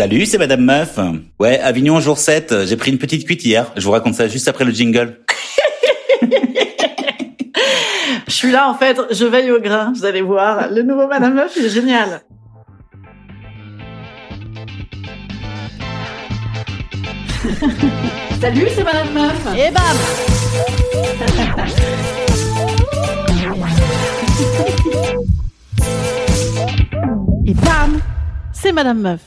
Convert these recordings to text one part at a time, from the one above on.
Salut, c'est Madame Meuf. Ouais, Avignon jour 7, j'ai pris une petite cuite hier. Je vous raconte ça juste après le jingle. Je suis là en fait, je veille au grain, vous allez voir. Le nouveau Madame Meuf, il est génial. Salut, c'est Madame Meuf. Et bam Et bam, c'est Madame Meuf.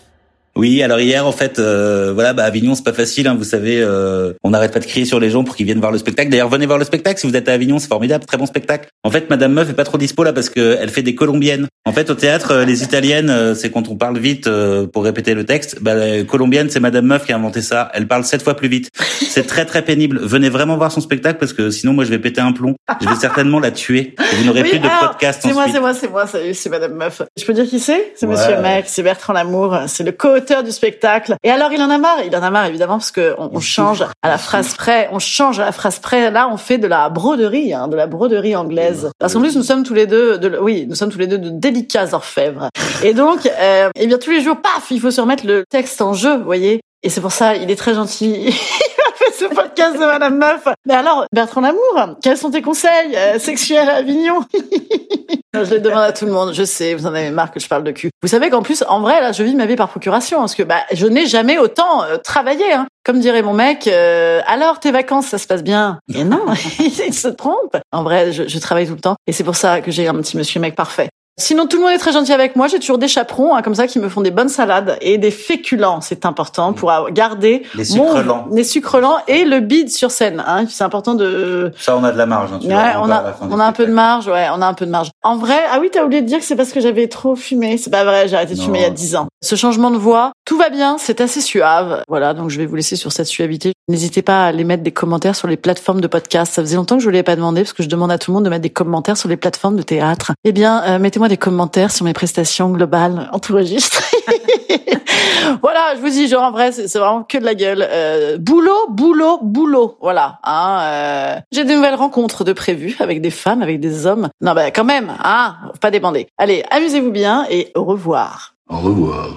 Oui, alors hier en fait, euh, voilà, bah Avignon c'est pas facile, hein, vous savez, euh, on n'arrête pas de crier sur les gens pour qu'ils viennent voir le spectacle. D'ailleurs, venez voir le spectacle si vous êtes à Avignon, c'est formidable, très bon spectacle. En fait, Madame Meuf est pas trop dispo là parce que elle fait des colombiennes. En fait, au théâtre, euh, les italiennes, euh, c'est quand on parle vite euh, pour répéter le texte. Bah, la colombienne, c'est Madame Meuf qui a inventé ça. Elle parle sept fois plus vite. C'est très très pénible. Venez vraiment voir son spectacle parce que sinon moi je vais péter un plomb. Je vais certainement la tuer. Vous n'aurez Oui, plus de podcast C'est moi, c'est moi, c'est moi, c'est Madame Meuf. Je peux dire qui c'est? C'est Ouais. Monsieur Mec, c'est Bertrand Lamour, c'est le co-auteur du spectacle. Et alors, il en a marre, il en a marre évidemment parce que on, on change à la phrase près, on change à la phrase près. Là, on fait de la broderie, hein, de la broderie anglaise. Parce qu'en plus, nous sommes tous les deux, de, oui, nous sommes tous les deux de délicats orfèvres. Et donc, euh, eh bien, tous les jours, paf, il faut se remettre le texte en jeu, vous voyez. Et c'est pour ça, il est très gentil. Ce podcast de Madame Meuf. Mais alors, Bertrand Lamour, quels sont tes conseils euh, sexuels à Avignon Je les demande à tout le monde. Je sais, vous en avez marre que je parle de cul. Vous savez qu'en plus, en vrai, là, je vis ma vie par procuration, parce que bah, je n'ai jamais autant euh, travaillé. Hein. Comme dirait mon mec, euh, alors tes vacances, ça se passe bien Et non, il se trompe. En vrai, je, je travaille tout le temps, et c'est pour ça que j'ai un petit monsieur mec parfait. Sinon, tout le monde est très gentil avec moi. J'ai toujours des chaperons, hein, comme ça, qui me font des bonnes salades et des féculents. C'est important pour garder Les sucres lents. les sucres lents et le bide sur scène. Hein. C'est important de, Ça, on a de la marge. hein, tu Ouais, on a, on a un peu de marge, ouais, on a un peu de marge. En vrai, ah oui, t'as oublié de dire que c'est parce que j'avais trop fumé. C'est pas vrai, j'ai arrêté de Non. fumer il y a 10 ans. Ce changement de voix, tout va bien, c'est assez suave. Voilà, donc je vais vous laisser sur cette suavité. N'hésitez pas à aller mettre des commentaires sur les plateformes de podcast. Ça faisait longtemps que je ne l'ai pas demandé parce que je demande à tout le monde de mettre des commentaires sur les plateformes de théâtre. Eh bien, euh, mettez-moi des commentaires sur mes prestations globales en tout registre. voilà, je vous dis, genre en vrai, c'est vraiment que de la gueule. Euh, boulot, boulot, boulot. Voilà. Hein, euh, J'ai des nouvelles rencontres de prévues avec des femmes, avec des hommes. Non, bah quand même, hein, pas débander. Allez, amusez-vous bien et au revoir. Au revoir.